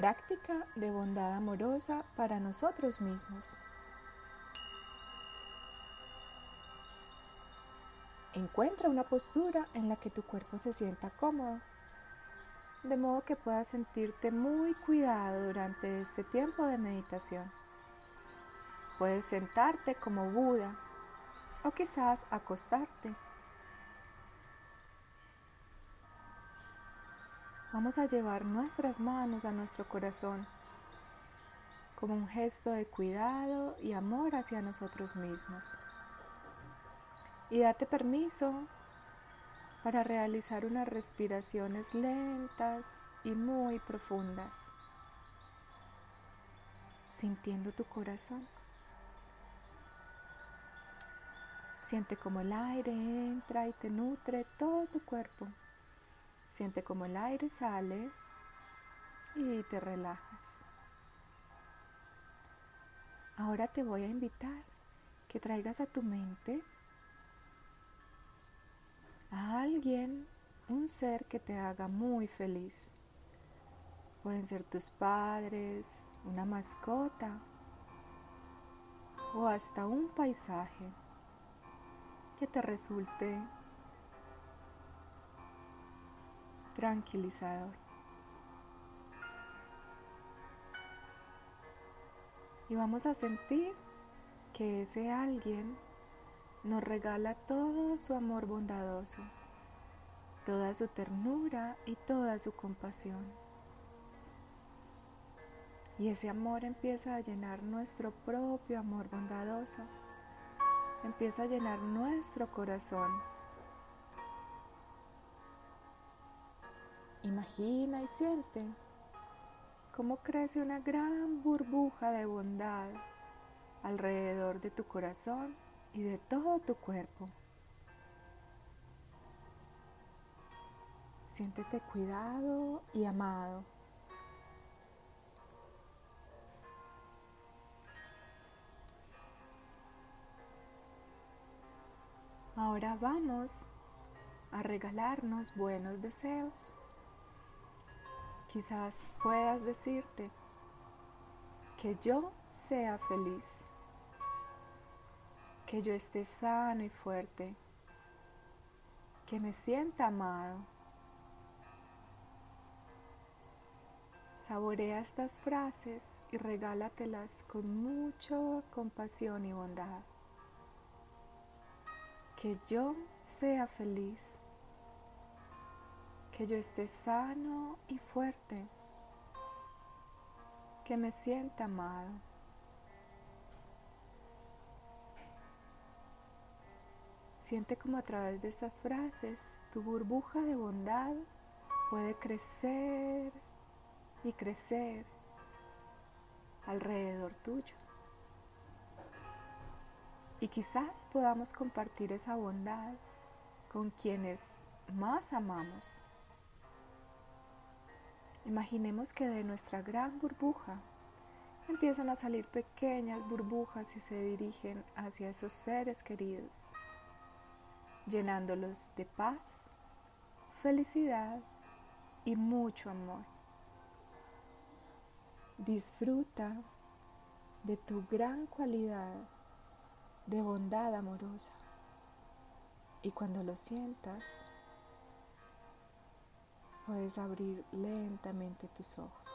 Práctica de bondad amorosa para nosotros mismos. Encuentra una postura en la que tu cuerpo se sienta cómodo, de modo que puedas sentirte muy cuidado durante este tiempo de meditación. Puedes sentarte como Buda o quizás acostarte. Vamos a llevar nuestras manos a nuestro corazón como un gesto de cuidado y amor hacia nosotros mismos. Y date permiso para realizar unas respiraciones lentas y muy profundas, sintiendo tu corazón. Siente como el aire entra y te nutre todo tu cuerpo. Siente como el aire sale y te relajas. Ahora te voy a invitar que traigas a tu mente a alguien, un ser que te haga muy feliz. Pueden ser tus padres, una mascota o hasta un paisaje que te resulte tranquilizador. Y vamos a sentir que ese alguien nos regala todo su amor bondadoso, toda su ternura y toda su compasión. Y ese amor empieza a llenar nuestro propio amor bondadoso, empieza a llenar nuestro corazón Imagina y siente cómo crece una gran burbuja de bondad alrededor de tu corazón y de todo tu cuerpo. Siéntete cuidado y amado. Ahora vamos a regalarnos buenos deseos. Quizás puedas decirte que yo sea feliz, que yo esté sano y fuerte, que me sienta amado. Saborea estas frases y regálatelas con mucha compasión y bondad. Que yo sea feliz que yo esté sano y fuerte, que me sienta amado. Siente como a través de estas frases tu burbuja de bondad puede crecer y crecer alrededor tuyo. Y quizás podamos compartir esa bondad con quienes más amamos. Imaginemos que de nuestra gran burbuja empiezan a salir pequeñas burbujas y se dirigen hacia esos seres queridos, llenándolos de paz, felicidad y mucho amor. Disfruta de tu gran cualidad de bondad amorosa y cuando lo sientas, puedes abrir lentamente tus ojos.